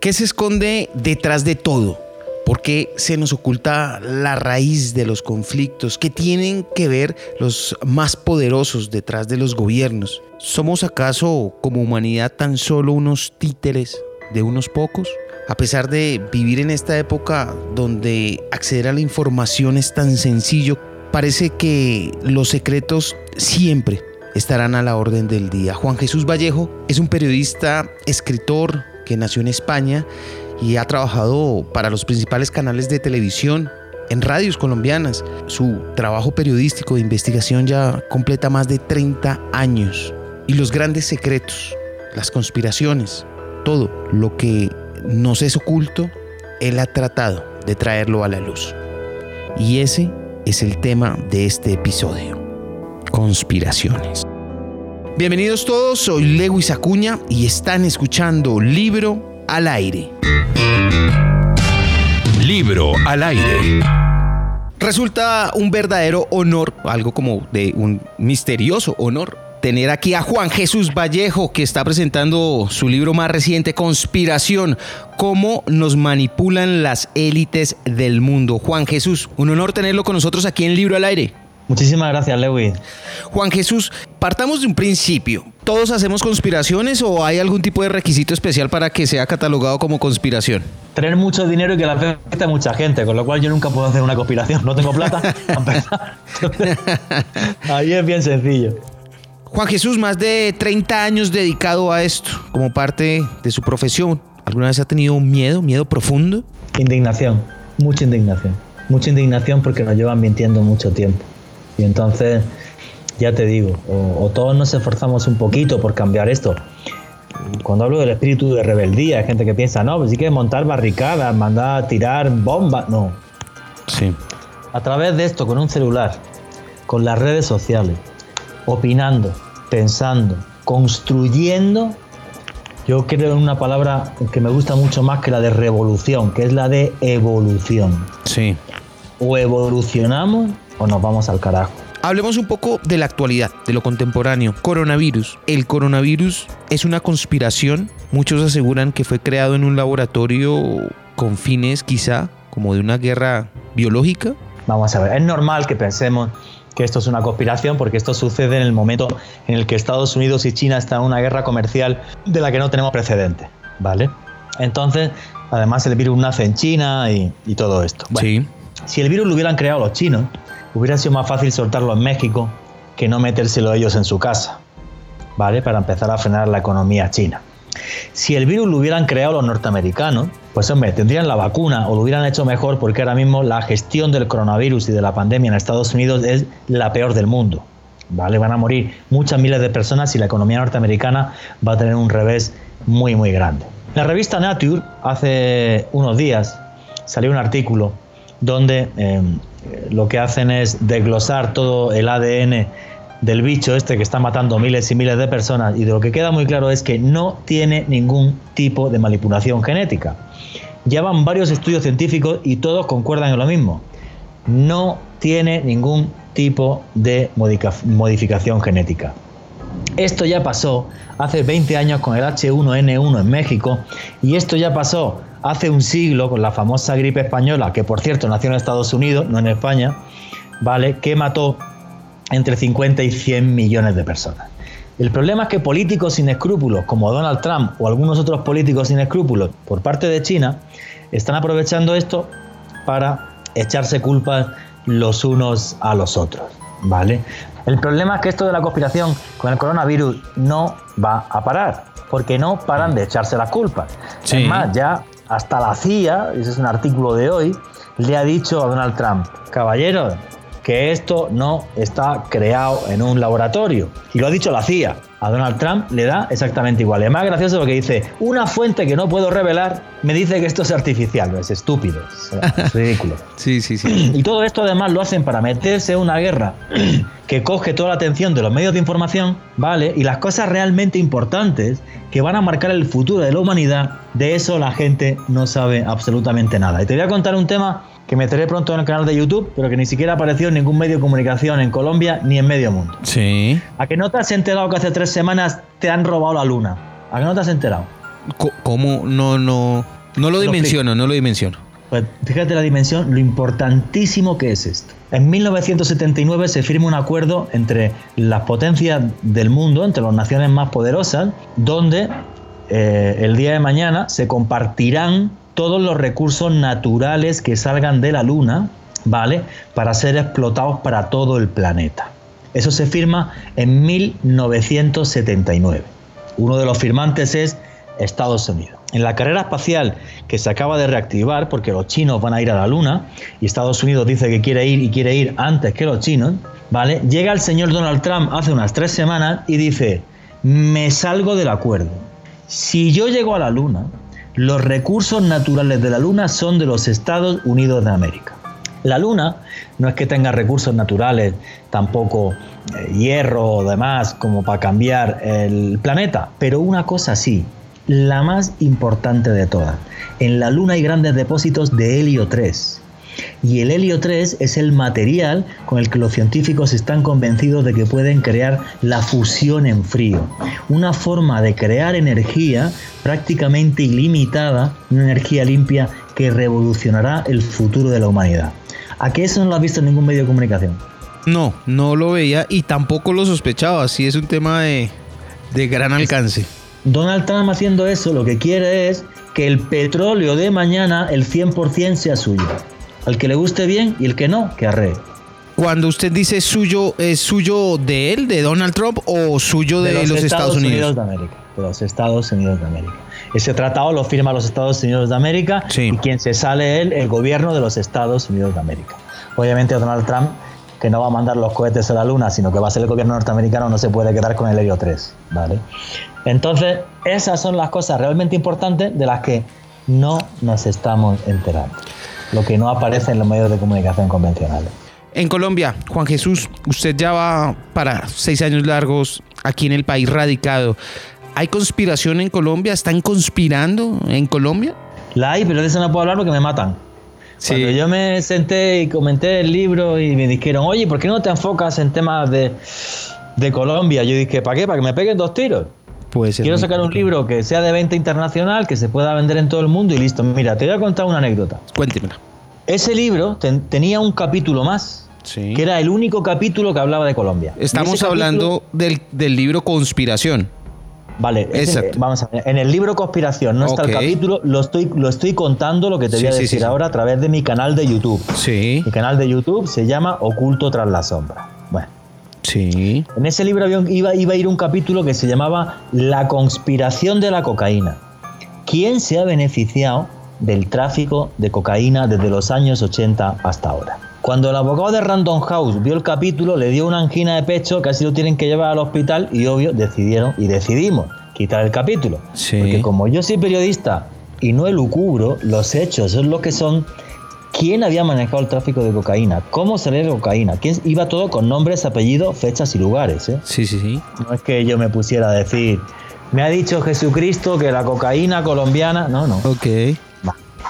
¿Qué se esconde detrás de todo? ¿Por qué se nos oculta la raíz de los conflictos? ¿Qué tienen que ver los más poderosos detrás de los gobiernos? ¿Somos acaso como humanidad tan solo unos títeres de unos pocos? A pesar de vivir en esta época donde acceder a la información es tan sencillo, parece que los secretos siempre estarán a la orden del día. Juan Jesús Vallejo es un periodista, escritor, que nació en España y ha trabajado para los principales canales de televisión, en radios colombianas. Su trabajo periodístico de investigación ya completa más de 30 años. Y los grandes secretos, las conspiraciones, todo lo que nos es oculto, él ha tratado de traerlo a la luz. Y ese es el tema de este episodio. Conspiraciones. Bienvenidos todos, soy Lewis Acuña y están escuchando Libro al Aire. Libro al Aire. Resulta un verdadero honor, algo como de un misterioso honor, tener aquí a Juan Jesús Vallejo, que está presentando su libro más reciente, Conspiración, cómo nos manipulan las élites del mundo. Juan Jesús, un honor tenerlo con nosotros aquí en Libro al Aire. Muchísimas gracias, Lewis. Juan Jesús, partamos de un principio. ¿Todos hacemos conspiraciones o hay algún tipo de requisito especial para que sea catalogado como conspiración? Tener mucho dinero y que la afecte a mucha gente, con lo cual yo nunca puedo hacer una conspiración. No tengo plata. Ahí es bien sencillo. Juan Jesús, más de 30 años dedicado a esto, como parte de su profesión. ¿Alguna vez ha tenido miedo, miedo profundo? Indignación, mucha indignación. Mucha indignación porque nos llevan mintiendo mucho tiempo. Y entonces, ya te digo, o, todos nos esforzamos un poquito por cambiar esto. Cuando hablo del espíritu de rebeldía, hay gente que piensa, no, pues sí que montar barricadas, mandar a tirar bombas. No. Sí. A través de esto, con un celular, con las redes sociales, opinando, pensando, construyendo, yo creo en una palabra que me gusta mucho más que la de revolución, que es la de evolución. Sí. O evolucionamos o nos vamos al carajo. Hablemos un poco de la actualidad, de lo contemporáneo. Coronavirus. El coronavirus es una conspiración. Muchos aseguran que fue creado en un laboratorio con fines quizá como de una guerra biológica. Vamos a ver, es normal que pensemos que esto es una conspiración porque esto sucede en el momento en el que Estados Unidos y China están en una guerra comercial de la que no tenemos precedente, ¿vale? Entonces, además el virus nace en China y, todo esto. sí. Si el virus lo hubieran creado los chinos, hubiera sido más fácil soltarlo en México que no metérselo ellos en su casa, ¿vale? Para empezar a frenar la economía china. Si el virus lo hubieran creado los norteamericanos, pues hombre, tendrían la vacuna o lo hubieran hecho mejor porque ahora mismo la gestión del coronavirus y de la pandemia en Estados Unidos es la peor del mundo. ¿Vale? Van a morir muchas miles de personas y la economía norteamericana va a tener un revés muy muy grande. La revista Nature hace unos días salió un artículo donde em, lo que hacen es desglosar todo el ADN del bicho este que está matando miles y miles de personas y de lo que queda muy claro es que no tiene ningún tipo de manipulación genética. Llevan varios estudios científicos y todos concuerdan en lo mismo. No tiene ningún tipo de modificación genética. Esto ya pasó hace 20 años con el H1N1 en México y esto ya pasó hace un siglo con la famosa gripe española, que por cierto nació en Estados Unidos, no en España, ¿vale? Que mató entre 50 y 100 millones de personas. El problema es que políticos sin escrúpulos, como Donald Trump o algunos otros políticos sin escrúpulos por parte de China, están aprovechando esto para echarse culpas los unos a los otros, ¿vale? El problema es que esto de la conspiración con el coronavirus no va a parar, porque no paran de echarse las culpas. Es más, ya hasta la CIA, ese es un artículo de hoy, le ha dicho a Donald Trump, caballero, que esto no está creado en un laboratorio. Y lo ha dicho la CIA. A Donald Trump le da exactamente igual. Es más gracioso lo que dice, una fuente que no puedo revelar me dice que esto es artificial. Es estúpido, es ridículo. sí, sí, sí. Y todo esto además lo hacen para meterse en una guerra que coge toda la atención de los medios de información, ¿vale? Y las cosas realmente importantes que van a marcar el futuro de la humanidad, de eso la gente no sabe absolutamente nada. Y te voy a contar un tema que meteré pronto en el canal de YouTube, pero que ni siquiera apareció en ningún medio de comunicación en Colombia ni en medio mundo. Sí. ¿A que no te has enterado que hace tres semanas te han robado la luna? ¿A que no te has enterado? ¿Cómo? No, no. No lo dimensiono, no lo dimensiono. Pues fíjate la dimensión, lo importantísimo que es esto. En 1979 se firma un acuerdo entre las potencias del mundo, entre las naciones más poderosas, donde eh, el día de mañana se compartirán todos los recursos naturales que salgan de la Luna, ¿vale? Para ser explotados para todo el planeta. Eso se firma en 1979. Uno de los firmantes es Estados Unidos. En la carrera espacial que se acaba de reactivar, porque los chinos van a ir a la Luna y Estados Unidos dice que quiere ir y quiere ir antes que los chinos, ¿vale? Llega el señor Donald Trump hace unas tres semanas y dice, me salgo del acuerdo. Si yo llego a la Luna, los recursos naturales de la Luna son de los Estados Unidos de América. La Luna no es que tenga recursos naturales, tampoco eh, hierro o demás como para cambiar el planeta, pero una cosa sí, la más importante de todas. En la Luna hay grandes depósitos de helio 3. Y el helio 3 es el material con el que los científicos están convencidos de que pueden crear la fusión en frío. Una forma de crear energía prácticamente ilimitada, una energía limpia que revolucionará el futuro de la humanidad. ¿A qué eso no lo has visto en ningún medio de comunicación? No, no lo veía y tampoco lo sospechaba. Sí es un tema de, de gran alcance. Donald Trump haciendo eso lo que quiere es que el petróleo de mañana, el 100% sea suyo. Al que le guste bien y el que no, que arree. Cuando usted dice suyo, ¿es suyo de él, de Donald Trump, o suyo de, los, Estados, Unidos? de América. De los Estados Unidos de América. Ese tratado lo firma los Estados Unidos de América y quien se sale él, el gobierno de los Estados Unidos de América. Obviamente Donald Trump, que no va a mandar los cohetes a la Luna, sino que va a ser el gobierno norteamericano, no se puede quedar con el helio 3, ¿vale? Entonces, esas son las cosas realmente importantes de las que no nos estamos enterando. Lo que no aparece en los medios de comunicación convencionales. En Colombia, Juan Jesús, usted ya va para seis años largos aquí en el país radicado. ¿Hay conspiración en Colombia? ¿Están conspirando en Colombia? La hay, pero de eso no puedo hablar porque me matan. Cuando yo me senté y comenté el libro y me dijeron, oye, ¿por qué no te enfocas en temas de, de Colombia? Yo dije, ¿para qué? ¿Para que me peguen dos tiros? Quiero sacar un libro que sea de venta internacional, que se pueda vender en todo el mundo y listo. Mira, te voy a contar una anécdota. Cuéntemela. Ese libro tenía un capítulo más, que era el único capítulo que hablaba de Colombia. Estamos hablando del, libro Conspiración. Vale, vamos a ver. En el libro Conspiración no está el capítulo, lo estoy, lo estoy contando lo que te voy a decir ahora a través de mi canal de YouTube. Sí. Mi canal de YouTube se llama Oculto tras la sombra. Sí. En ese libro iba, iba a ir un capítulo que se llamaba La conspiración de la cocaína. ¿Quién se ha beneficiado del tráfico de cocaína desde los años 80 hasta ahora? Cuando el abogado de Random House vio el capítulo, le dio una angina de pecho, casi lo tienen que llevar al hospital y obvio decidieron y decidimos quitar el capítulo. Porque como yo soy periodista y no elucubro, los hechos son lo que son quién había manejado el tráfico de cocaína, cómo salía la cocaína, quién iba todo con nombres, apellidos, fechas y lugares. ¿eh? Sí, sí, sí. No es que yo me pusiera a decir, me ha dicho Jesucristo que la cocaína colombiana, no, no. Ok.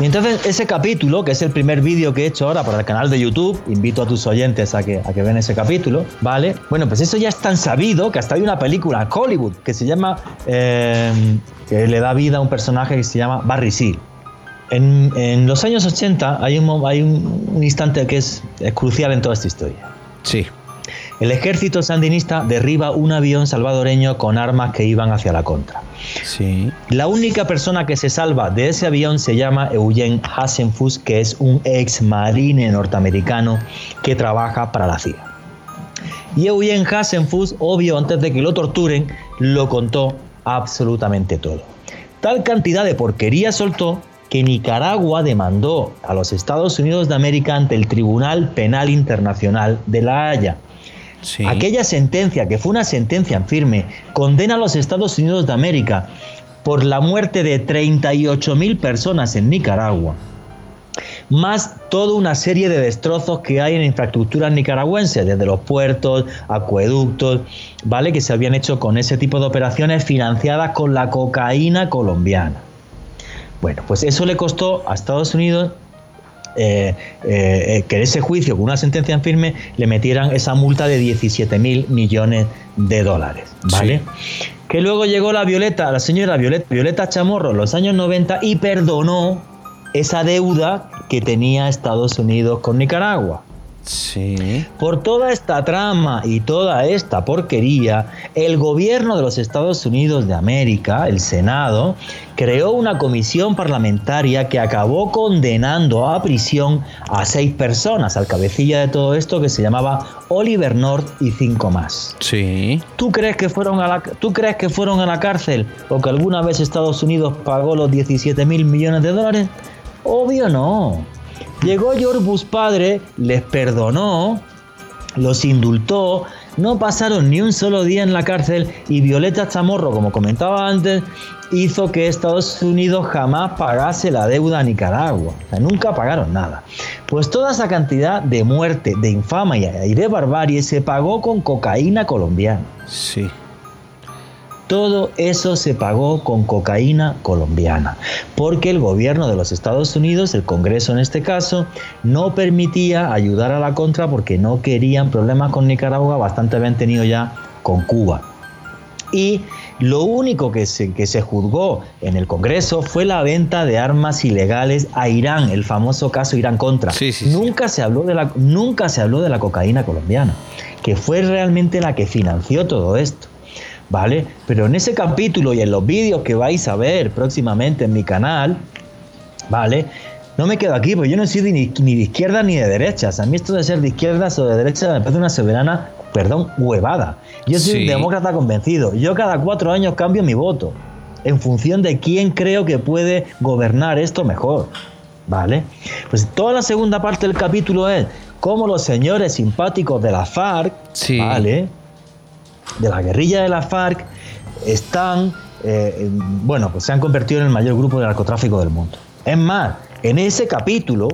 Y entonces ese capítulo, que es el primer vídeo que he hecho ahora para el canal de YouTube, invito a tus oyentes a que, a que vean ese capítulo, ¿vale? Bueno, pues eso ya es tan sabido que hasta hay una película, Hollywood, que se llama, eh, que le da vida a un personaje que se llama Barry Seal. En, los años 80 hay un, hay un, instante que es, crucial en toda esta historia. Sí. El ejército sandinista derriba un avión salvadoreño con armas que iban hacia la contra. Sí. La única persona que se salva de ese avión se llama Eugene Hasenfuss, que es un ex marine norteamericano que trabaja para la CIA. Y Eugene Hasenfuss, obvio, antes de que lo torturen, lo contó absolutamente todo. Tal cantidad de porquería soltó que Nicaragua demandó a los Estados Unidos de América ante el Tribunal Penal Internacional de La Haya. Aquella sentencia, que fue una sentencia en firme, condena a los Estados Unidos de América por la muerte de 38.000 personas en Nicaragua, más toda una serie de destrozos que hay en infraestructuras nicaragüenses, desde los puertos, acueductos, ¿vale? Que se habían hecho con ese tipo de operaciones financiadas con la cocaína colombiana. Bueno, pues eso le costó a Estados Unidos eh, eh, que ese juicio con una sentencia en firme le metieran esa multa de 17 mil millones de dólares, ¿vale? Que luego llegó la Violeta, la señora Violeta, Violeta Chamorro en los años 90 y perdonó esa deuda que tenía Estados Unidos con Nicaragua. Sí. Por toda esta trama y toda esta porquería, el gobierno de los Estados Unidos de América, el Senado, creó una comisión parlamentaria que acabó condenando a prisión a seis personas, al cabecilla de todo esto que se llamaba Oliver North y cinco más. Sí. ¿Tú crees que fueron a la, ¿tú crees que fueron a la cárcel o que alguna vez Estados Unidos pagó los 17 mil millones de dólares? Obvio no. Llegó George Bush padre, les perdonó, los indultó, no pasaron ni un solo día en la cárcel y Violeta Chamorro, como comentaba antes, hizo que Estados Unidos jamás pagase la deuda a Nicaragua. O sea, nunca pagaron nada. Pues toda esa cantidad de muerte, de infamia y de barbarie se pagó con cocaína colombiana. Sí. Todo eso se pagó con cocaína colombiana, porque el gobierno de los Estados Unidos, el Congreso en este caso, no permitía ayudar a la contra porque no querían problemas con Nicaragua, bastante habían tenido ya con Cuba. Y lo único que se, que se juzgó en el Congreso fue la venta de armas ilegales a Irán, el famoso caso Irán contra. Sí, sí, sí. nunca, se habló de la, nunca se habló de la cocaína colombiana, que fue realmente la que financió todo esto. ¿Vale? Pero en ese capítulo y en los vídeos que vais a ver próximamente en mi canal, ¿vale? No me quedo aquí, porque yo no soy ni, ni de izquierda ni de derechas. A mí esto de ser de izquierdas o de derechas me parece una soberana, perdón, huevada. Yo soy Sí. un demócrata convencido. Yo cada cuatro años cambio mi voto en función de quién creo que puede gobernar esto mejor. ¿Vale? Pues toda la segunda parte del capítulo es cómo los señores simpáticos de la FARC, Sí. ¿vale? De la guerrilla de la FARC están, eh, en- bueno, pues se han convertido en el mayor grupo de narcotráfico del mundo. Es más, en ese capítulo,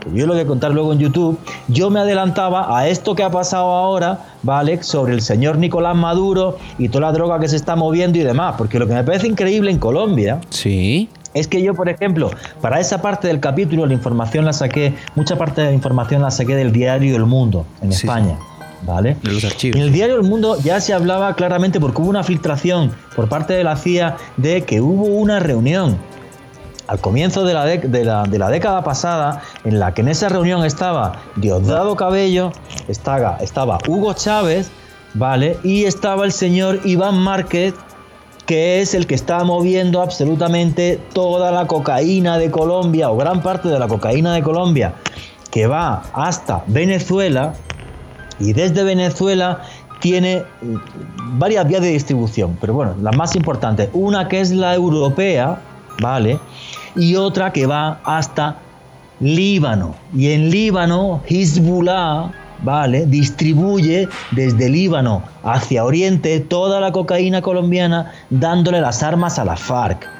que yo lo voy a contar luego en YouTube, yo me adelantaba a esto que ha pasado ahora, ¿vale? Sobre el señor Nicolás Maduro y toda la droga que se está moviendo y demás, porque lo que me parece increíble en Colombia Sí. es que yo, por ejemplo, para esa parte del capítulo, la información la saqué, mucha parte de la información la saqué del diario El Mundo, en Sí, España, ¿vale? De los archivos. En el diario El Mundo ya se hablaba claramente, porque hubo una filtración por parte de la CIA de que hubo una reunión al comienzo de la, de la- de la década pasada, en la que en esa reunión estaba Diosdado Cabello, estaba, estaba Hugo Chávez, ¿vale? Y estaba el señor Iván Márquez, que es el que está moviendo absolutamente toda la cocaína de Colombia, o gran parte de la cocaína de Colombia, que va hasta Venezuela, y desde Venezuela tiene mm, varias vías de distribución, pero bueno, las más importantes, una que es la europea, ¿vale? Y otra que va hasta Líbano. Y en Líbano, Hezbollah, ¿vale? Distribuye desde Líbano hacia Oriente toda la cocaína colombiana, dándole las armas a la FARC.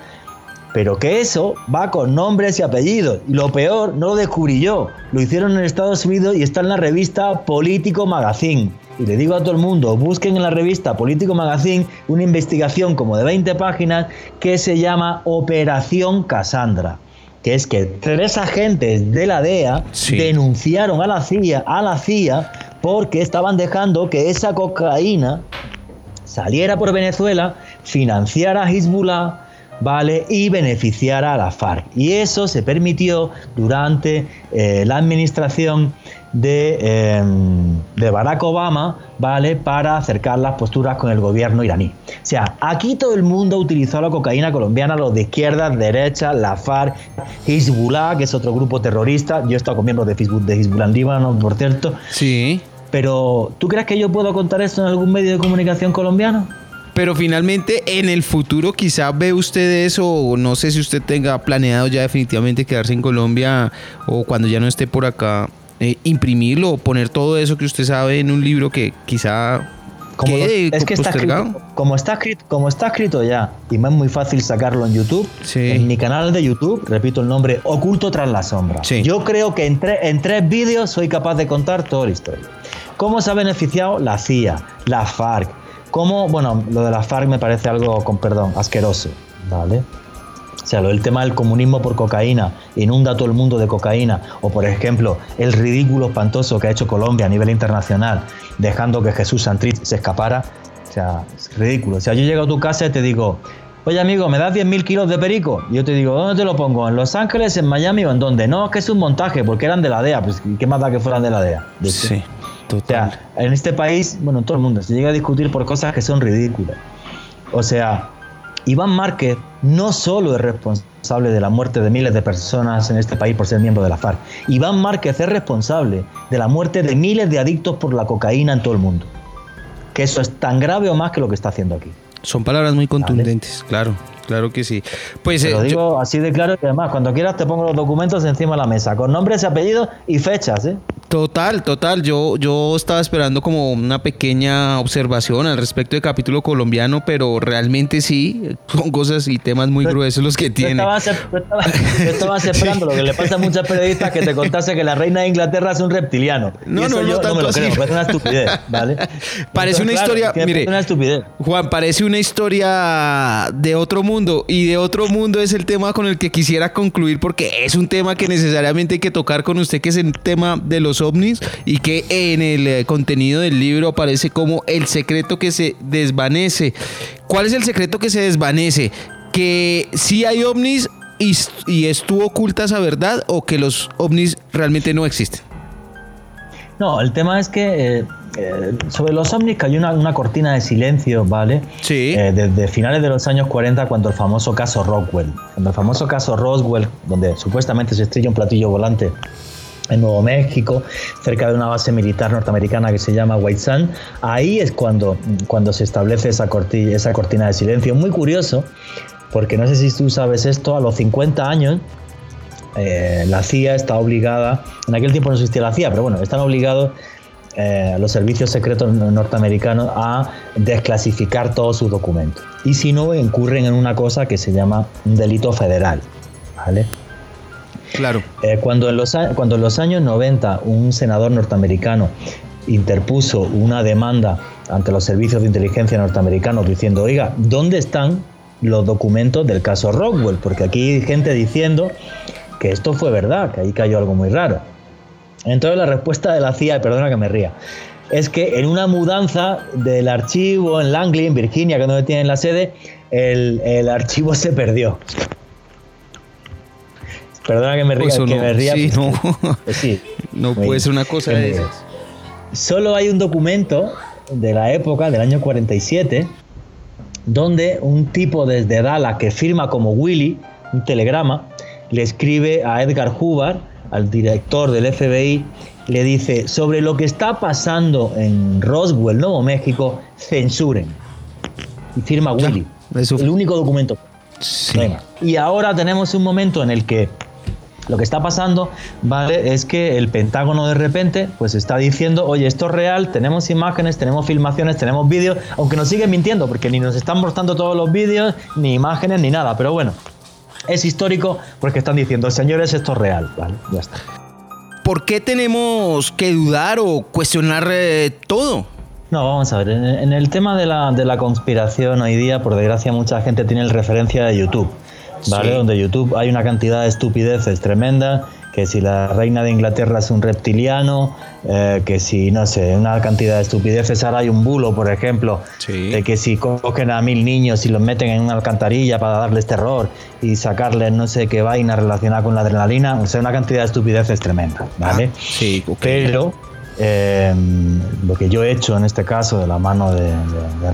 Pero que eso va con nombres y apellidos. Y lo peor, no lo descubrí yo. Lo hicieron en Estados Unidos y está en la revista Político Magazine. Y le digo a todo el mundo, busquen en la revista Político Magazine una investigación como de 20 páginas que se llama Operación Cassandra. Que es que tres agentes de la DEA Sí. denunciaron a la CIA, a la CIA porque estaban dejando que esa cocaína saliera por Venezuela, financiara a Hezbollah, ¿vale? Y beneficiara a la FARC. Y eso se permitió durante eh, la administración de, eh, de Barack Obama, ¿vale? Para acercar las posturas con el gobierno iraní. O sea, aquí todo el mundo utilizó la cocaína colombiana, los de izquierdas, derechas, la FARC, Hezbollah, que es otro grupo terrorista. Yo he estado con miembros de Facebook de Hezbollah en Líbano, por cierto. Sí. Pero, ¿tú crees que yo puedo contar esto en algún medio de comunicación colombiano? Pero finalmente en el futuro quizá ve usted eso o no sé si usted tenga planeado ya definitivamente quedarse en Colombia o cuando ya no esté por acá eh, imprimirlo o poner todo eso que usted sabe en un libro que quizá Como es que está escrito, como, está escrito, como está escrito ya, y me es muy fácil sacarlo en YouTube, Sí. en mi canal de YouTube, repito el nombre, Oculto tras la sombra. Sí. Yo creo que en, tre- en tres vídeos soy capaz de contar toda la historia. ¿Cómo se ha beneficiado la CIA, la FARC? ¿Cómo, bueno, lo de la FARC me parece algo, con perdón, asqueroso, ¿vale? O sea, el tema del comunismo por cocaína, inunda todo el mundo de cocaína, o por ejemplo, el ridículo espantoso que ha hecho Colombia a nivel internacional, dejando que Jesús Santrich se escapara, o sea, es ridículo. O sea, yo llego a tu casa y te digo, oye amigo, ¿me das 10.000 kilos de perico? Y yo te digo, ¿dónde te lo pongo? ¿En Los Ángeles, en Miami o en dónde? No, es que es un montaje, porque eran de la DEA. Pues, ¿qué más da que fueran de la DEA? sí, total. O sea, en este país, bueno, en todo el mundo, se llega a discutir por cosas que son ridículas. O sea, Iván Márquez no solo es responsable de la muerte de miles de personas en este país por ser miembro de la FARC. Iván Márquez es responsable de la muerte de miles de adictos por la cocaína en todo el mundo. Que eso es tan grave o más que lo que está haciendo aquí. Son palabras muy contundentes, claro. Claro que sí. Pues, Te lo eh, digo así de claro y además, cuando quieras te pongo los documentos encima de la mesa, con nombres y apellidos y fechas, ¿eh? Total, total. Yo, yo estaba esperando como una pequeña observación al respecto del capítulo colombiano, pero realmente sí, son cosas y temas muy gruesos los que tiene. Yo estaba, esperando lo que le pasa a muchas periodistas que te contase que la reina de Inglaterra es un reptiliano. No, no, no, no me lo creo, parece una estupidez, ¿vale? Parece una historia, mire, una estupidez. Juan, parece una historia de otro mundo y de otro mundo es el tema con el que quisiera concluir porque es un tema que necesariamente hay que tocar con usted, que es el tema de los ovnis y que en el eh, contenido del libro aparece como el secreto que se desvanece. ¿Cuál es el secreto que se desvanece? Que si hay ovnis y, y estuvo oculta esa verdad o que los ovnis realmente no existen. No, el tema es que eh, eh, sobre los ovnis cayó una, una, cortina de silencio, ¿vale? Sí. Eh, desde finales de los años 40, cuando el famoso caso Rockwell, cuando el famoso caso Roswell, donde supuestamente se estrella un platillo volante en Nuevo México, cerca de una base militar norteamericana que se llama White Sand. Ahí es cuando, cuando se establece esa, cortina, de silencio. Muy curioso, porque no sé si tú sabes esto, a los 50 años eh, la CIA está obligada, en aquel tiempo no existía la CIA, pero bueno, están obligados eh, los servicios secretos norteamericanos a desclasificar todos sus documentos. Y si no, incurren en una cosa que se llama un delito federal. ¿vale? Claro. Eh, cuando, en los, cuando en los años 90 un senador norteamericano interpuso una demanda ante los servicios de inteligencia norteamericanos diciendo, oiga, ¿dónde están los documentos del caso Rockwell? Porque aquí hay gente diciendo que esto fue verdad, que ahí cayó algo muy raro. Entonces la respuesta de la CIA, perdona que me ría, es que en una mudanza del archivo en Langley, en Virginia, que es donde tienen la sede, el, archivo se perdió. Perdona que me ría, que me ría. Sí, no, sí, no puede ser una cosa de esas. Solo hay un documento de la época, del año 47, donde un tipo desde Dallas que firma como Willy, un telegrama, le escribe a Edgar Hoover al director del FBI, le dice, sobre lo que está pasando en Roswell, Nuevo México, censuren. Y firma Willy. el único documento. Y ahora tenemos un momento en el que lo que está pasando, ¿vale? Es que el Pentágono de repente, pues está diciendo, oye, esto es real, tenemos imágenes, tenemos filmaciones, tenemos vídeos, aunque nos siguen mintiendo, porque ni nos están mostrando todos los vídeos, ni imágenes, ni nada. Pero bueno, es histórico porque están diciendo, señores, esto es real. Vale, ya está. ¿Por qué tenemos que dudar o cuestionar eh, todo? No, vamos a ver, en, el tema de la, de la, conspiración hoy día, por desgracia, mucha gente tiene el referencia de YouTube, ¿vale? Donde YouTube hay una cantidad de estupideces tremenda que si la reina de Inglaterra es un reptiliano, eh, que si, no sé, una cantidad de estupideces. Ahora hay un bulo, por ejemplo, de que si cogen a mil niños y los meten en una alcantarilla para darles terror y sacarles no sé qué vaina relacionada con la adrenalina, o sea, una cantidad de estupideces tremenda, ¿vale? Ah, sí, Pero eh, lo que yo he hecho en este caso de la mano de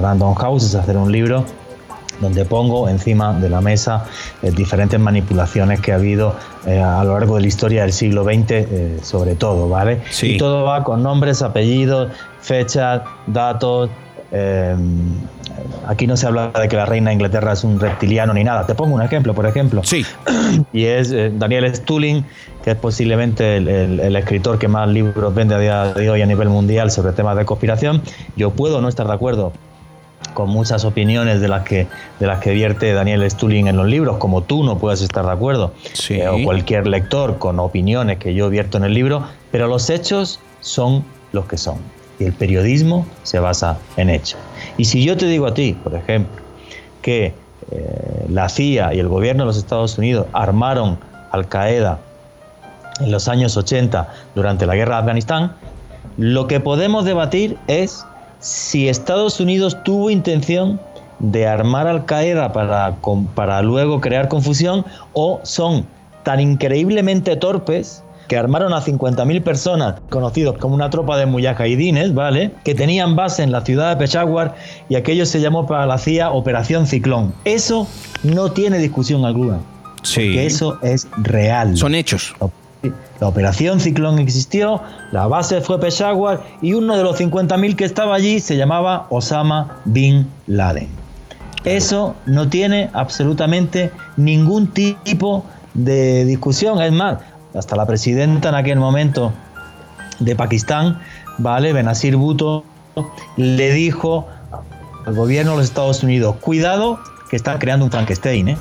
Random House es hacer un libro donde pongo encima de la mesa eh, diferentes manipulaciones que ha habido eh, a lo largo de la historia del siglo XX, eh, sobre todo, ¿vale? Y todo va con nombres, apellidos, fechas, datos. aquí no se habla de que la reina de Inglaterra es un reptiliano ni nada. Te pongo un ejemplo, por ejemplo. Sí. Y es Daniel Stulin, que es posiblemente el, el, escritor que más libros vende a día de hoy a nivel mundial sobre temas de conspiración. Yo puedo no estar de acuerdo con muchas opiniones de las que, de las que vierte Daniel Stulin en los libros, como tú no puedes estar de acuerdo, eh, o cualquier lector con opiniones que yo vierto en el libro, pero los hechos son los que son. Y el periodismo se basa en hechos. Y si yo te digo a ti, por ejemplo, que eh, la CIA y el gobierno de los Estados Unidos armaron Al Qaeda en los años 80 durante la guerra de Afganistán, lo que podemos debatir es si Estados Unidos tuvo intención de armar Al Qaeda para, para luego crear confusión o son tan increíblemente torpes que armaron a 50.000 personas, conocidos como una tropa de mujahidines, ¿vale? Que tenían base en la ciudad de Peshawar y aquello se llamó para la CIA Operación Ciclón. Eso no tiene discusión alguna. Sí. Porque eso es real. Son hechos. La operación Ciclón existió, la base fue Peshawar y uno de los 50.000 que estaba allí se llamaba Osama Bin Laden. Eso no tiene absolutamente ningún tipo de discusión. Es más, hasta la presidenta en aquel momento de Pakistán, ¿vale? Benazir Bhutto, le dijo al gobierno de los Estados Unidos, cuidado que están creando un Frankenstein, ¿eh?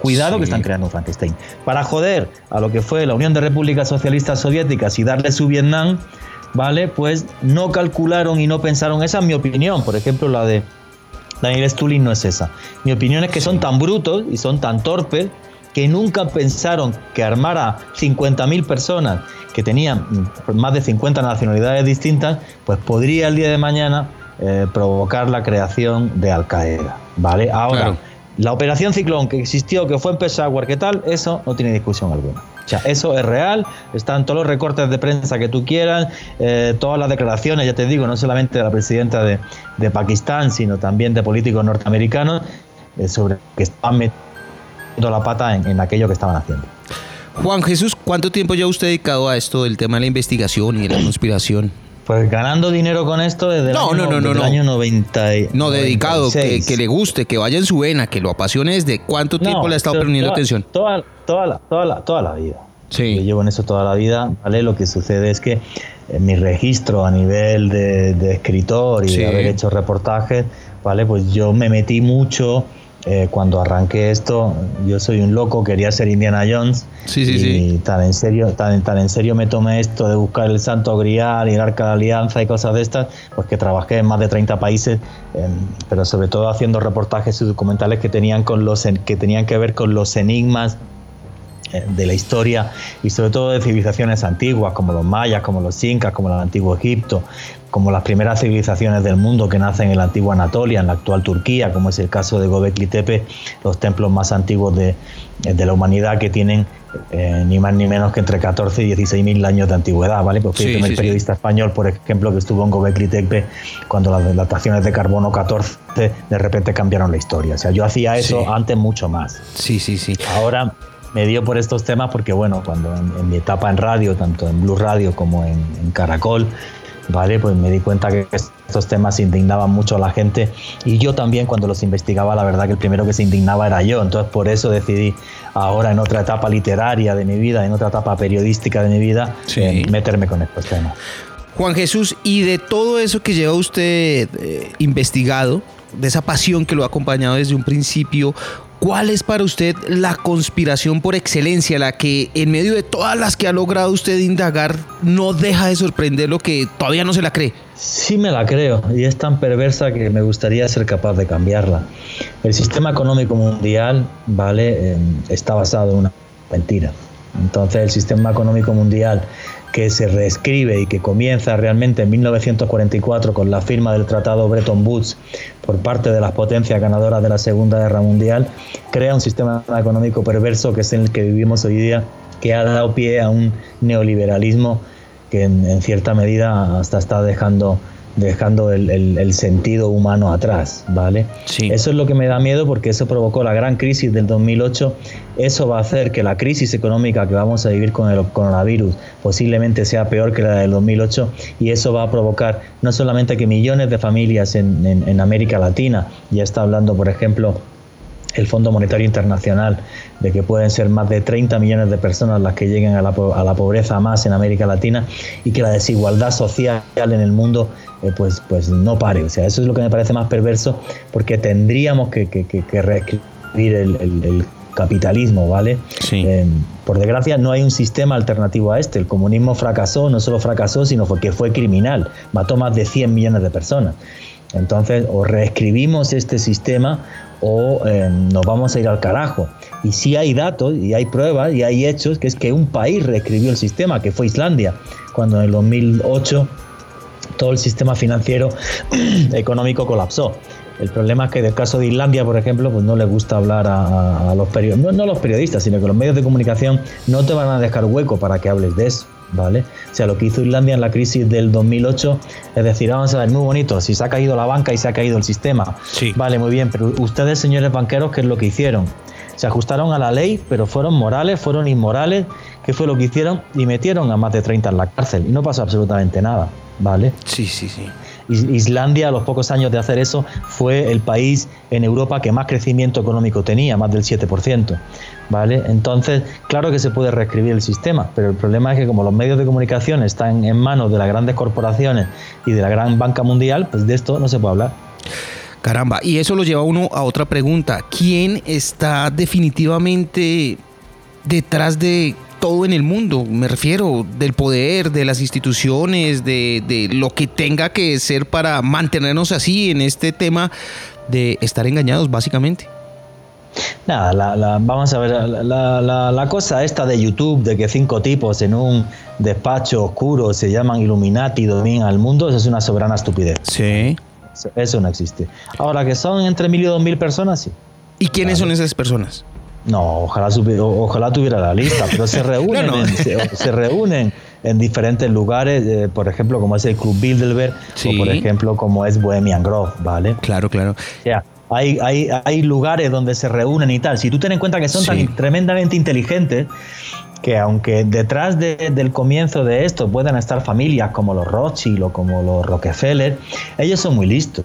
Cuidado que están creando un Frankenstein. Para joder a lo que fue la Unión de Repúblicas Socialistas Soviéticas y darle su Vietnam, ¿vale? Pues no calcularon y no pensaron. Esa es mi opinión. Por ejemplo, la de Daniel Stulin no es esa. Mi opinión es que son tan brutos y son tan torpes que nunca pensaron que armar a 50.000 personas que tenían más de 50 nacionalidades distintas, pues podría el día de mañana eh, provocar la creación de Al Qaeda. ¿Vale? Ahora, la operación Ciclón que existió, que fue en Peshawar, ¿qué tal? Eso no tiene discusión alguna. O sea, eso es real, están todos los recortes de prensa que tú quieras, eh, todas las declaraciones, ya te digo, no solamente de la presidenta de, Pakistán, sino también de políticos norteamericanos, eh, sobre que estaban metiendo la pata en, aquello que estaban haciendo. Juan Jesús, ¿cuánto tiempo ya usted dedicado a esto del tema de la investigación y de la conspiración? Pues ganando dinero con esto desde el, año, no, no, año 90. no, dedicado, que, le guste, que vaya en su vena, que lo apasione desde cuánto tiempo le ha estado poniendo atención. Toda, toda, la, toda, la, toda la vida. Sí. Yo llevo en eso toda la vida, ¿vale? Lo que sucede es que en eh, mi registro a nivel de, escritor y de haber hecho reportajes, ¿vale? Pues yo me metí mucho eh, cuando arranqué esto, yo soy un loco, quería ser Indiana Jones. Sí, sí, y sí. Tan en, serio, tan, tan en serio me tomé esto de buscar el Santo Grial y el Arca de Alianza y cosas de estas, pues que trabajé en más de 30 países, pero sobre todo haciendo reportajes y documentales que tenían, con los, que tenían que ver con los enigmas eh, de la historia y sobre todo de civilizaciones antiguas como los mayas, como los incas, como el antiguo Egipto, como las primeras civilizaciones del mundo que nacen en la antigua Anatolia, en la actual Turquía, como es el caso de Gobekli Tepe, los templos más antiguos de, la humanidad que tienen eh, ni más ni menos que entre 14 y 16 mil años de antigüedad, ¿vale? Porque el primer periodista español, por ejemplo, que estuvo en Gobekli Tepe cuando las dataciones de carbono 14 de repente cambiaron la historia. O sea, yo hacía eso antes mucho más. Sí, sí, sí. Ahora me dio por estos temas porque, bueno, cuando en, mi etapa en radio, tanto en Blue Radio como en, Caracol, ¿vale? Pues me di cuenta que estos temas indignaban mucho a la gente y yo también cuando los investigaba, la verdad que el primero que se indignaba era yo. Entonces por eso decidí ahora en otra etapa literaria de mi vida, en otra etapa periodística de mi vida, eh, meterme con estos temas. Juan Jesús, y de todo eso que lleva usted eh, investigado, de esa pasión que lo ha acompañado desde un principio, ¿Cuál es para usted la conspiración por excelencia, la que en medio de todas las que ha logrado usted indagar no deja de sorprender lo que todavía no se la cree? Sí me la creo y es tan perversa que me gustaría ser capaz de cambiarla. El sistema económico mundial, ¿vale? Em, está basado en una mentira. Entonces el sistema económico mundial que se reescribe y que comienza realmente en 1944 con la firma del Tratado Bretton Woods por parte de las potencias ganadoras de la Segunda Guerra Mundial, crea un sistema económico perverso que es el que vivimos hoy día, que ha dado pie a un neoliberalismo que en, cierta medida hasta está dejando dejando el, sentido humano atrás, ¿vale? Eso es lo que me da miedo porque eso provocó la gran crisis del 2008. Eso va a hacer que la crisis económica que vamos a vivir con el coronavirus posiblemente sea peor que la del 2008 y eso va a provocar no solamente que millones de familias en, en América Latina, ya está hablando, por ejemplo, el Fondo Monetario Internacional de que pueden ser más de 30 millones de personas las que lleguen a la, pobreza más en América Latina y que la desigualdad social en el mundo eh, pues, pues no pare. O sea, eso es lo que me parece más perverso porque tendríamos que, reescribir el, capitalismo, ¿vale? Eh, por desgracia no hay un sistema alternativo a este. El comunismo fracasó, no solo fracasó, sino que fue criminal. Mató más de 100 millones de personas. Entonces, o reescribimos este sistema o eh, nos vamos a ir al carajo. Y sí hay datos y hay pruebas y hay hechos que es que un país reescribió el sistema, que fue Islandia, cuando en el 2008 todo el sistema financiero económico colapsó. El problema es que del caso de Islandia, por ejemplo, pues no le gusta hablar a, los periodistas, no, los periodistas, sino que los medios de comunicación no te van a dejar hueco para que hables de eso. ¿Vale? O sea, lo que hizo Islandia en la crisis del 2008, es decir, vamos a ver, muy bonito, si se ha caído la banca y se ha caído el sistema. Sí. Vale, muy bien, pero ustedes, señores banqueros, ¿qué es lo que hicieron? Se ajustaron a la ley, pero fueron morales, fueron inmorales, ¿qué fue lo que hicieron? Y metieron a más de 30 en la cárcel y no pasó absolutamente nada, ¿vale? Sí, sí, sí. Islandia, a los pocos años de hacer eso, fue el país en Europa que más crecimiento económico tenía, más del 7%. ¿Vale? Entonces, claro que se puede reescribir el sistema, pero el problema es que como los medios de comunicación están en manos de las grandes corporaciones y de la gran banca mundial, pues de esto no se puede hablar. Caramba, y eso lo lleva uno a otra pregunta. ¿Quién está definitivamente detrás de todo en el mundo, me refiero del poder, de las instituciones, de, lo que tenga que ser para mantenernos así en este tema de estar engañados, básicamente. Nada, vamos a ver, la, la, cosa esta de YouTube, de que cinco tipos en un despacho oscuro se llaman Illuminati y dominan al mundo, eso es una soberana estupidez. Sí. Eso, no existe. Ahora, que son entre mil y dos mil personas, sí. ¿Y quiénes son esas personas? No, ojalá, ojalá tuviera la lista, pero se reúnen, En, se, reúnen en diferentes lugares, eh, por ejemplo, como es el Club Bilderberg, o por ejemplo, como es Bohemian Grove, ¿vale? Claro, claro. O sea, hay, hay, hay lugares donde se reúnen y tal. Si tú ten en cuenta que son tan tremendamente inteligentes, que aunque detrás del comienzo de esto puedan estar familias como los Rothschild o como los Rockefeller, ellos son muy listos.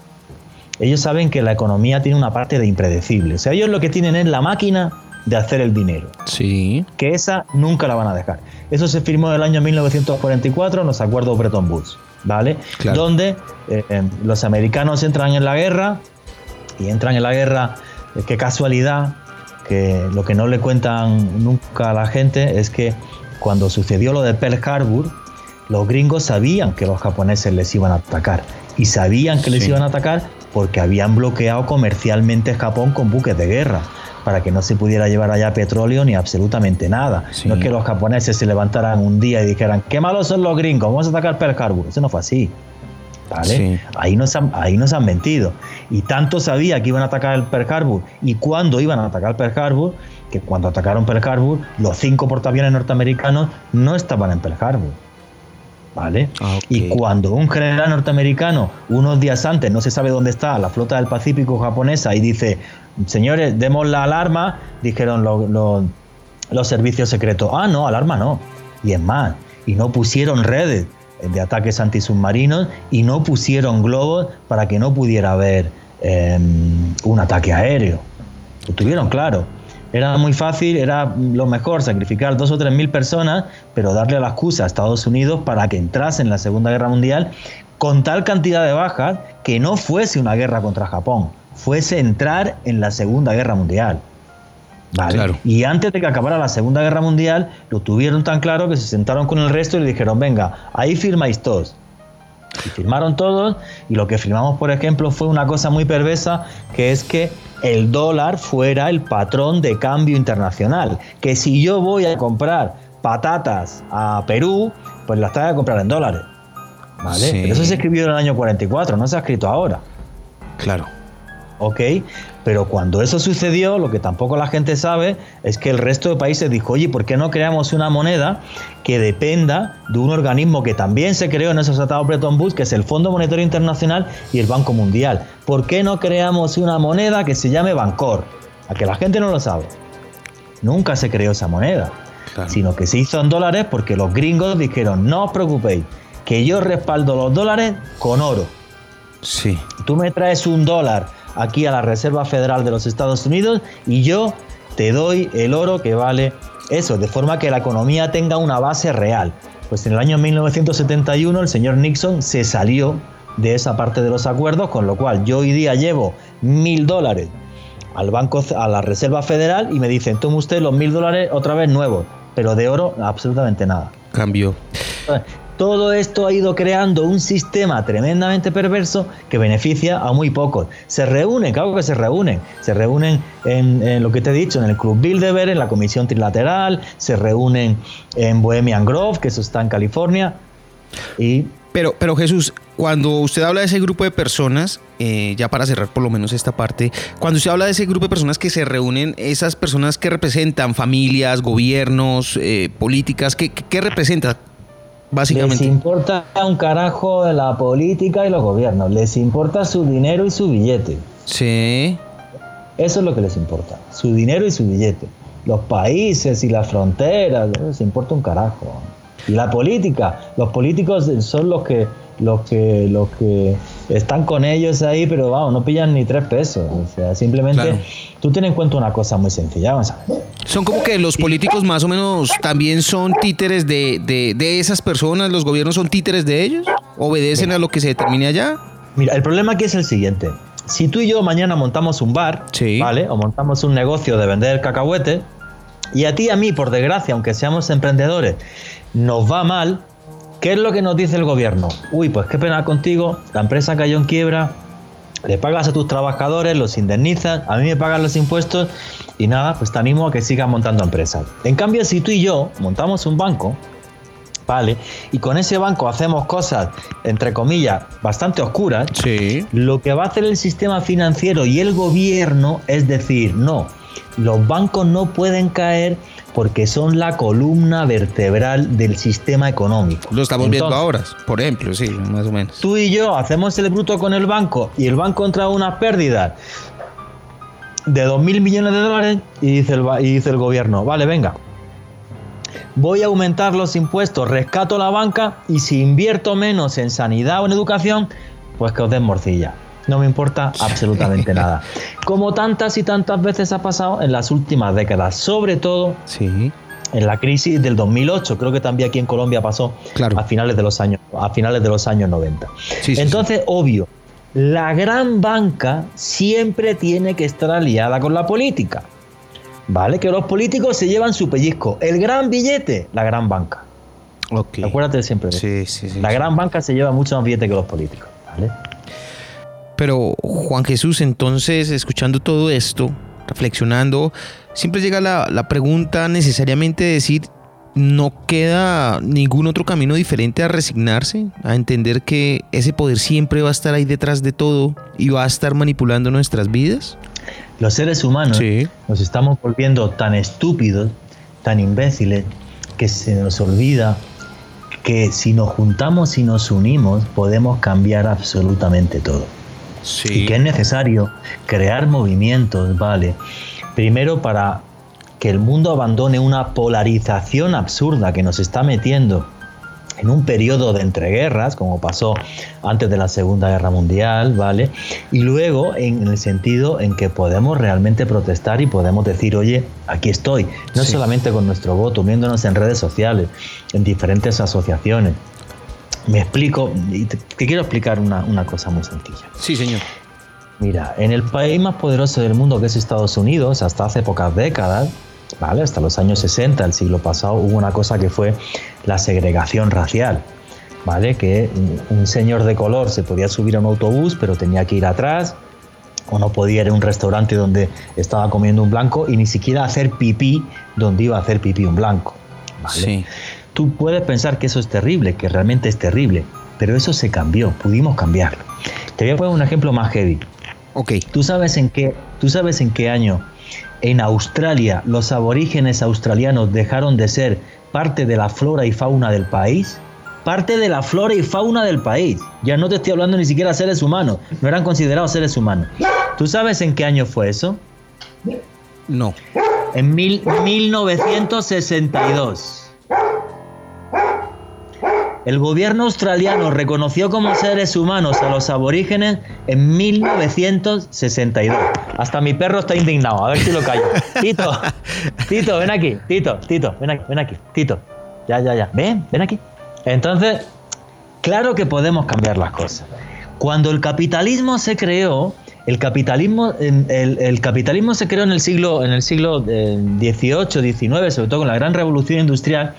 Ellos saben que la economía tiene una parte de impredecible. O sea, ellos lo que tienen es la máquina de hacer el dinero. Sí. Que esa nunca la van a dejar. Eso se firmó en el año 1944 en los acuerdos Bretton Woods, ¿vale? Donde eh, em, los americanos entran en la guerra y entran en la guerra, eh, qué casualidad, que lo que no le cuentan nunca a la gente es que cuando sucedió lo de Pearl Harbor, los gringos sabían que los japoneses les iban a atacar y sabían que les iban a atacar porque habían bloqueado comercialmente Japón con buques de guerra para que no se pudiera llevar allá petróleo ni absolutamente nada. No es que los japoneses se levantaran un día y dijeran, qué malos son los gringos, vamos a atacar Pearl Harbor. Eso no fue así. ¿Vale? Ahí, nos han, ahí nos han mentido. Y tanto sabía que iban a atacar el Pearl Harbor y cuándo iban a atacar Pearl Harbor, que cuando atacaron Pearl Harbor, los cinco portaaviones norteamericanos no estaban en Pearl Harbor. ¿Vale? Ah, y cuando un general norteamericano, unos días antes, no se sabe dónde está la flota del Pacífico japonesa y dice, señores, demos la alarma, dijeron los servicios secretos. Ah, no, alarma no. Y es más, y no pusieron redes de ataques antisubmarinos y no pusieron globos para que no pudiera haber em, un ataque aéreo. Lo tuvieron claro. Era muy fácil, era lo mejor sacrificar dos o tres mil personas, pero darle la excusa a Estados Unidos para que entrase en la Segunda Guerra Mundial con tal cantidad de bajas que no fuese una guerra contra Japón fuese entrar en la Segunda Guerra Mundial. ¿Vale? Y antes de que acabara la Segunda Guerra Mundial, lo tuvieron tan claro que se sentaron con el resto y le dijeron, venga, ahí firmáis todos. Y firmaron todos y lo que firmamos, por ejemplo, fue una cosa muy perversa, que es que el dólar fuera el patrón de cambio internacional. Que si yo voy a comprar patatas a Perú, pues las tengo que comprar en dólares. ¿Vale? eso se escribió en el año 44, no se ha escrito ahora. Claro. ¿Ok? Pero cuando eso sucedió, lo que tampoco la gente sabe es que el resto de países dijo, oye, ¿por qué no creamos una moneda que dependa de un organismo que también se creó en esos tratados Bretton Woods, que es el Fondo Monetario Internacional y el Banco Mundial? ¿Por qué no creamos una moneda que se llame Bancor? A que la gente no lo sabe. Nunca se creó esa moneda, sino que se hizo en dólares porque los gringos dijeron, no os preocupéis, que yo respaldo los dólares con oro. Sí. Tú me traes un dólar aquí a la Reserva Federal de los Estados Unidos y yo te doy el oro que vale eso, de forma que la economía tenga una base real. Pues en el año 1971 el señor Nixon se salió de esa parte de los acuerdos, con lo cual yo hoy día llevo mil dólares al banco, a la Reserva Federal y me dicen, toma usted los mil dólares otra vez nuevos, pero de oro absolutamente nada. Cambio Todo esto ha ido creando un sistema tremendamente perverso que beneficia a muy pocos. Se reúnen, claro que se reúnen. Se reúnen en, lo que te he dicho, en el Club Bilderberg, en la Comisión Trilateral, se reúnen en Bohemian Grove, que eso está en California. Y pero, pero Jesús, cuando usted habla de ese grupo de personas, eh, ya para cerrar por lo menos esta parte, cuando usted habla de ese grupo de personas que se reúnen, esas personas que representan familias, gobiernos, eh, políticas, ¿qué, qué representan? Básicamente. Les importa un carajo de la política y los gobiernos, les importa su dinero y su billete. Sí. Eso es lo que les importa, su dinero y su billete. Los países y las fronteras, les importa un carajo. Y la política, los políticos son los que los que los que están con ellos ahí, pero vamos, no pillan ni tres pesos. O sea, simplemente tú tienes en cuenta una cosa muy sencilla. Vamos a ver. Son como que los políticos más o menos también son títeres de, de, esas personas, los gobiernos son títeres de ellos, obedecen a lo que se determine allá. Mira, el problema aquí es el siguiente. Si tú y yo mañana montamos un bar, ¿vale? O montamos un negocio de vender cacahuete, y a ti y a mí, por desgracia, aunque seamos emprendedores, nos va mal, ¿qué es lo que nos dice el gobierno? Uy, pues qué pena contigo, la empresa cayó en quiebra, le pagas a tus trabajadores, los indemnizas, a mí me pagan los impuestos y nada, pues te animo a que sigas montando empresas. En cambio, si tú y yo montamos un banco, ¿vale? Y con ese banco hacemos cosas, entre comillas, bastante oscuras, sí. lo que va a hacer el sistema financiero y el gobierno es decir, no, los bancos no pueden caer porque son la columna vertebral del sistema económico. Lo estamos viendo ahora, por ejemplo, sí, más o menos. Tú y yo hacemos el bruto con el banco y el banco entra unas pérdidas de 2.000 mil millones de dólares y dice, el, y dice el gobierno, vale, venga, voy a aumentar los impuestos, rescato la banca y si invierto menos en sanidad o en educación, pues que os den morcilla no me importa absolutamente nada. Como tantas y tantas veces ha pasado en las últimas décadas, sobre todo sí. en la crisis del 2008, creo que también aquí en Colombia pasó a finales de los años a finales de los años 90. Entonces, obvio, la gran banca siempre tiene que estar aliada con la política. ¿Vale? Que los políticos se llevan su pellizco. El gran billete, la gran banca. Okay. Acuérdate siempre Sí, sí, sí, la gran banca se lleva mucho más billete que los políticos. ¿vale? Pero Juan Jesús, entonces, escuchando todo esto, reflexionando, siempre llega la, pregunta necesariamente de decir, ¿no queda ningún otro camino diferente a resignarse, a entender que ese poder siempre va a estar ahí detrás de todo y va a estar manipulando nuestras vidas? Los seres humanos nos estamos volviendo tan estúpidos, tan imbéciles, que se nos olvida que si nos juntamos y nos unimos podemos cambiar absolutamente todo. Y que es necesario crear movimientos, ¿vale? Primero para que el mundo abandone una polarización absurda que nos está metiendo en un periodo de entreguerras, como pasó antes de la Segunda Guerra Mundial, ¿vale? Y luego en el sentido en que podemos realmente protestar y podemos decir, oye, aquí estoy, no solamente con nuestro voto, viéndonos en redes sociales, en diferentes asociaciones, me explico, y te, quiero explicar una, cosa muy sencilla. Sí, señor. Mira, en el país más poderoso del mundo, que es Estados Unidos, hasta hace pocas décadas, ¿vale? Hasta los años 60 del siglo pasado, hubo una cosa que fue la segregación racial, ¿vale? Que un señor de color se podía subir a un autobús, pero tenía que ir atrás, o no podía ir a un restaurante donde estaba comiendo un blanco y ni siquiera hacer pipí donde iba a hacer pipí un blanco. ¿vale? Sí. Tú puedes pensar que eso es terrible, que realmente es terrible, pero eso se cambió, pudimos cambiarlo. Te voy a poner un ejemplo más heavy. Ok. ¿Tú sabes en qué, tú sabes en qué año en Australia los aborígenes australianos dejaron de ser parte de la flora y fauna del país? Parte de la flora y fauna del país. Ya no te estoy hablando ni siquiera de seres humanos. No eran considerados seres humanos. ¿Tú sabes en qué año fue eso? No. En mil, 1962. El gobierno australiano reconoció como seres humanos a los aborígenes en 1962. Hasta mi perro está indignado, a ver si lo callo. Tito, Tito, ven aquí, Tito, Tito, ven aquí, ven aquí, Tito. Ya, ya, ya. Ven, ven aquí. Entonces, claro que podemos cambiar las cosas. Cuando el capitalismo se creó, el capitalismo, el, capitalismo se creó en el siglo, en el siglo XVIII, XIX, sobre todo con la gran revolución industrial,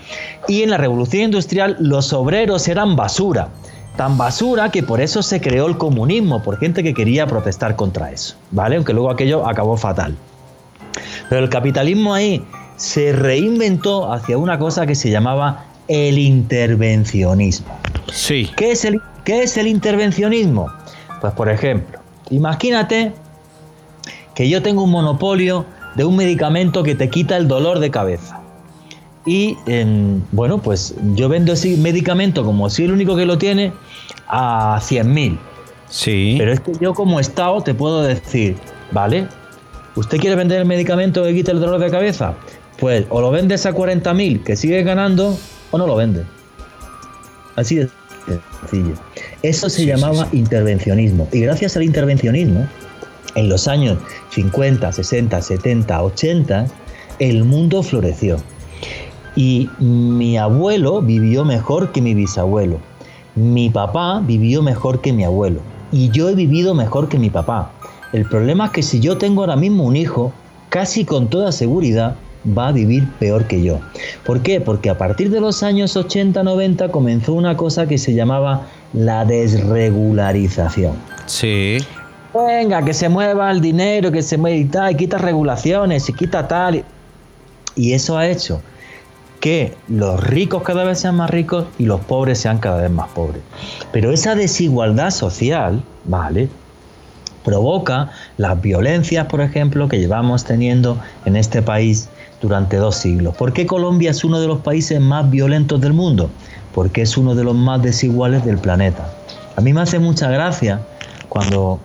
y en la revolución industrial los obreros eran basura, tan basura que por eso se creó el comunismo, por gente que quería protestar contra eso, ¿vale? Aunque luego aquello acabó fatal. Pero el capitalismo ahí se reinventó hacia una cosa que se llamaba el intervencionismo. Sí. ¿Qué es el, qué es el intervencionismo? Pues por ejemplo, Imagínate que yo tengo un monopolio de un medicamento que te quita el dolor de cabeza. Y bueno, pues yo vendo ese medicamento como si el único que lo tiene a 100.000. Sí. Pero es que yo como Estado te puedo decir, ¿vale? ¿Usted quiere vender el medicamento que quita el dolor de cabeza? Pues o lo vendes a 40.000 que sigue ganando o no lo vende. Así de sencillo. Eso se llamaba intervencionismo. Y gracias al intervencionismo, en los años 50, 60, 70, 80, el mundo floreció. Y mi abuelo vivió mejor que mi bisabuelo. Mi papá vivió mejor que mi abuelo. Y yo he vivido mejor que mi papá. El problema es que si yo tengo ahora mismo un hijo, casi con toda seguridad va a vivir peor que yo. ¿Por qué? Porque a partir de los años 80-90 comenzó una cosa que se llamaba la desregularización. Sí. Venga, que se mueva el dinero, que se mueva y tal, y quita regulaciones, y quita tal. Y eso ha hecho que los ricos cada vez sean más ricos y los pobres sean cada vez más pobres. Pero esa desigualdad social, ¿vale? Provoca las violencias, por ejemplo, que llevamos teniendo en este país durante dos siglos. ¿Por qué Colombia es uno de los países más violentos del mundo? Porque es uno de los más desiguales del planeta. A mí me hace mucha gracia cuando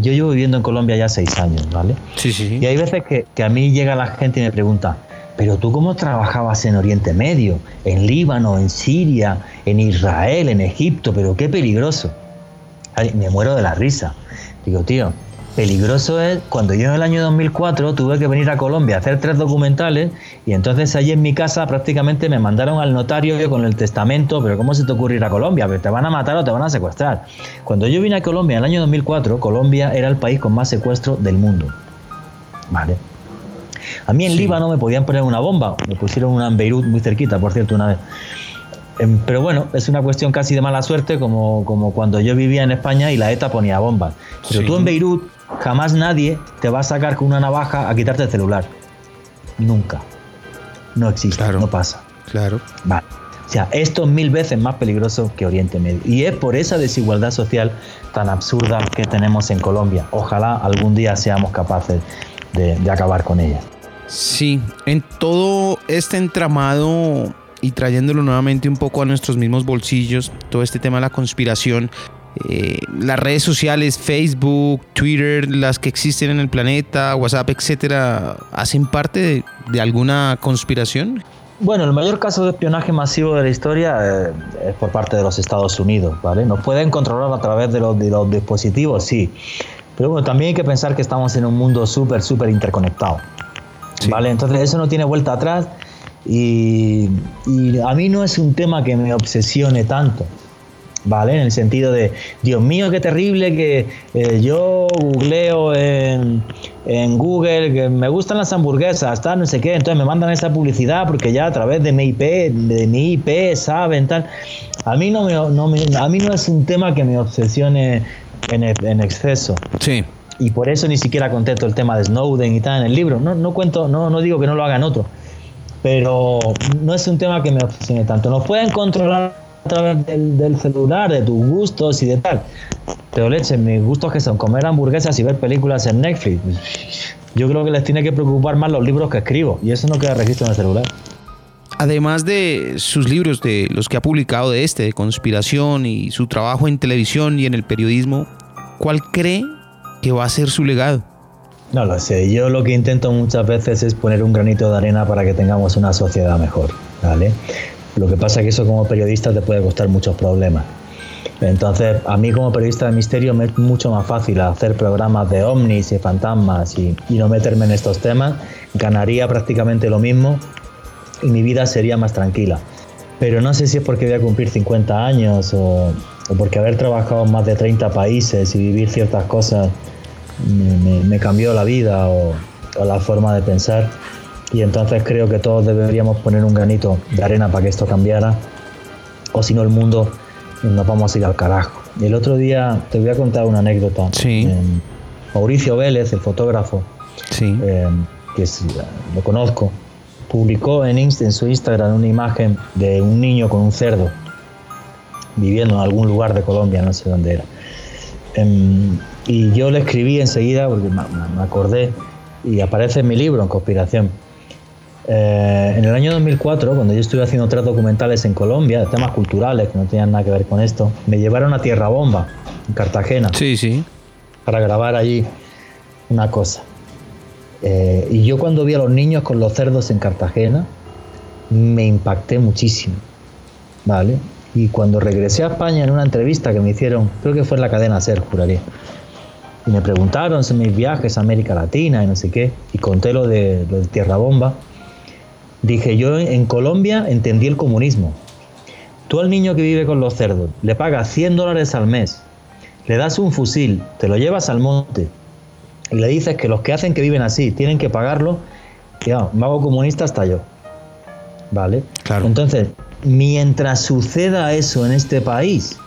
yo llevo viviendo en Colombia ya seis años, ¿vale? Sí, sí. Y hay veces que, que a mí llega la gente y me pregunta, pero tú cómo trabajabas en Oriente Medio, en Líbano, en Siria, en Israel, en Egipto, pero qué peligroso. Ay, me muero de la risa. Digo, tío, Peligroso es cuando yo en el año 2004 tuve que venir a Colombia a hacer tres documentales y entonces allí en mi casa prácticamente me mandaron al notario con el testamento, pero ¿cómo se te ocurre ir a Colombia? ¿Te van a matar o te van a secuestrar? Cuando yo vine a Colombia en el año 2004, Colombia era el país con más secuestro del mundo. ¿Vale? A mí en Líbano me podían poner una bomba, me pusieron una en Beirut muy cerquita, por cierto, una vez. Em, pero bueno, es una cuestión casi de mala suerte, como, como cuando yo vivía en España y la ETA ponía bombas. Pero tú en Beirut Jamás nadie te va a sacar con una navaja a quitarte el celular. Nunca. No existe, no pasa. Claro. Vale. O sea, esto es mil veces más peligroso que Oriente Medio. Y es por esa desigualdad social tan absurda que tenemos en Colombia. Ojalá algún día seamos capaces de, de acabar con ella. Sí, en todo este entramado y trayéndolo nuevamente un poco a nuestros mismos bolsillos, todo este tema de la conspiración, eh, las redes sociales, Facebook, Twitter, las que existen en el planeta, WhatsApp, etcétera, hacen parte de, alguna conspiración? Bueno, el mayor caso de espionaje masivo de la historia eh, es por parte de los Estados Unidos, ¿vale? Nos pueden controlar a través de los, dispositivos, sí. Pero bueno, también hay que pensar que estamos en un mundo súper, súper interconectado. ¿Vale? Entonces eso no tiene vuelta atrás y, y a mí no es un tema que me obsesione tanto. ¿Vale? En el sentido de, Dios mío, qué terrible que eh, yo googleo en, Google que me gustan las hamburguesas, tal, no sé qué, entonces me mandan esa publicidad porque ya a través de mi IP, de mi IP saben, tal. A mí no, me, a mí no es un tema que me obsesione en, exceso. Sí. Y por eso ni siquiera contesto el tema de Snowden y tal en el libro. No, no cuento, no, no digo que no lo hagan otros pero no es un tema que me obsesione tanto. Nos pueden controlar a través del, celular, de tus gustos y de tal. Pero leche, mis gustos que son comer hamburguesas y ver películas en Netflix. Yo creo que les tiene que preocupar más los libros que escribo y eso no queda registro en el celular. Además de sus libros, de los que ha publicado de este, de conspiración y su trabajo en televisión y en el periodismo, ¿cuál cree que va a ser su legado? No lo sé, yo lo que intento muchas veces es poner un granito de arena para que tengamos una sociedad mejor, ¿vale? Lo que pasa es que eso como periodista te puede costar muchos problemas. Entonces, a mí como periodista de misterio me es mucho más fácil hacer programas de ovnis y fantasmas y, no meterme en estos temas. Ganaría prácticamente lo mismo y mi vida sería más tranquila. Pero no sé si es porque voy a cumplir 50 años o, porque haber trabajado en más de 30 países y vivir ciertas cosas me, cambió la vida o, la forma de pensar. Y entonces creo que todos deberíamos poner un granito de arena para que esto cambiara. O si no, el mundo nos vamos a ir al carajo. Y el otro día te voy a contar una anécdota. Sí. Mauricio Vélez, el fotógrafo, sí. Eh, que lo conozco, publicó en, en su Instagram una imagen de un niño con un cerdo viviendo en algún lugar de Colombia, no sé dónde era. Em, y yo le escribí enseguida, porque me, acordé, y aparece en mi libro, en Conspiración. Eh, en el año 2004, cuando yo estuve haciendo tres documentales en Colombia, de temas culturales que no tenían nada que ver con esto, me llevaron a Tierra Bomba, en Cartagena. Sí, sí. Para grabar allí una cosa. Eh, y yo cuando vi a los niños con los cerdos en Cartagena, me impacté muchísimo. ¿Vale? Y cuando regresé a España en una entrevista que me hicieron, creo que fue en la cadena SER, juraría, y me preguntaron sobre mis viajes a América Latina y no sé qué, y conté lo de, lo de Tierra Bomba, dije, yo en Colombia entendí el comunismo. Tú al niño que vive con los cerdos le pagas 100 dólares al mes, le das un fusil, te lo llevas al monte y le dices que los que hacen que viven así tienen que pagarlo, ya, mago comunista hasta yo. ¿Vale? Claro. Entonces, mientras suceda eso en este país,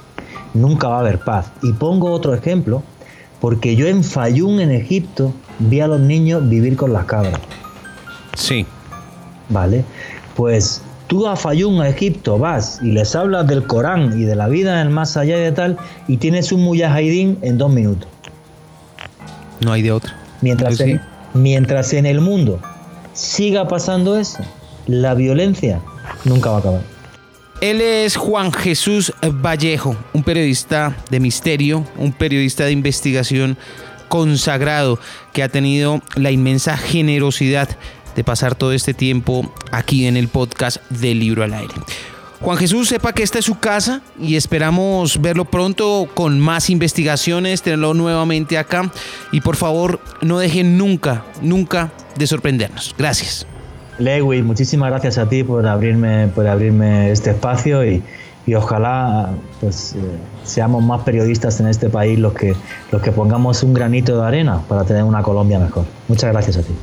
nunca va a haber paz. Y pongo otro ejemplo, porque yo en Fayún, en Egipto, vi a los niños vivir con las cabras. Sí. ¿Vale? Pues tú a Fayún, a Egipto, vas y les hablas del Corán y de la vida en el más allá y de tal, y tienes un mujahidín en dos minutos. No hay de otro. Mientras, mientras en el mundo siga pasando eso, la violencia nunca va a acabar. Él es Juan Jesús Vallejo, un periodista de misterio, un periodista de investigación consagrado que ha tenido la inmensa generosidad de pasar todo este tiempo aquí en el podcast del libro al aire. Juan Jesús, sepa que esta es su casa y esperamos verlo pronto con más investigaciones, tenerlo nuevamente acá y por favor no dejen nunca, nunca de sorprendernos. Gracias. Lewis, muchísimas gracias a ti por abrirme, por abrirme este espacio y, ojalá pues, eh, seamos más periodistas en este país los que, los que pongamos un granito de arena para tener una Colombia mejor. Muchas gracias a ti.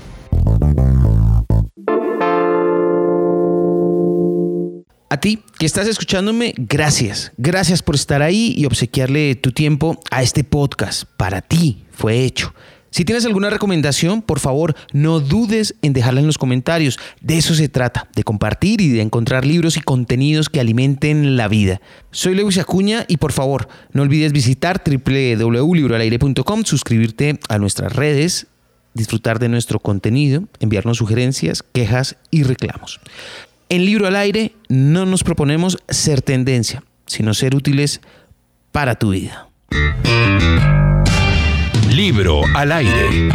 A ti que estás escuchándome, gracias. Gracias por estar ahí y obsequiarle tu tiempo a este podcast. Para ti fue hecho. Si tienes alguna recomendación, por favor, no dudes en dejarla en los comentarios. De eso se trata, de compartir y de encontrar libros y contenidos que alimenten la vida. Soy Lewis Acuña y por favor, no olvides visitar www.libroalaire.com, suscribirte a nuestras redes, disfrutar de nuestro contenido, enviarnos sugerencias, quejas y reclamos. En Libro al Aire no nos proponemos ser tendencia, sino ser útiles para tu vida. Libro al aire.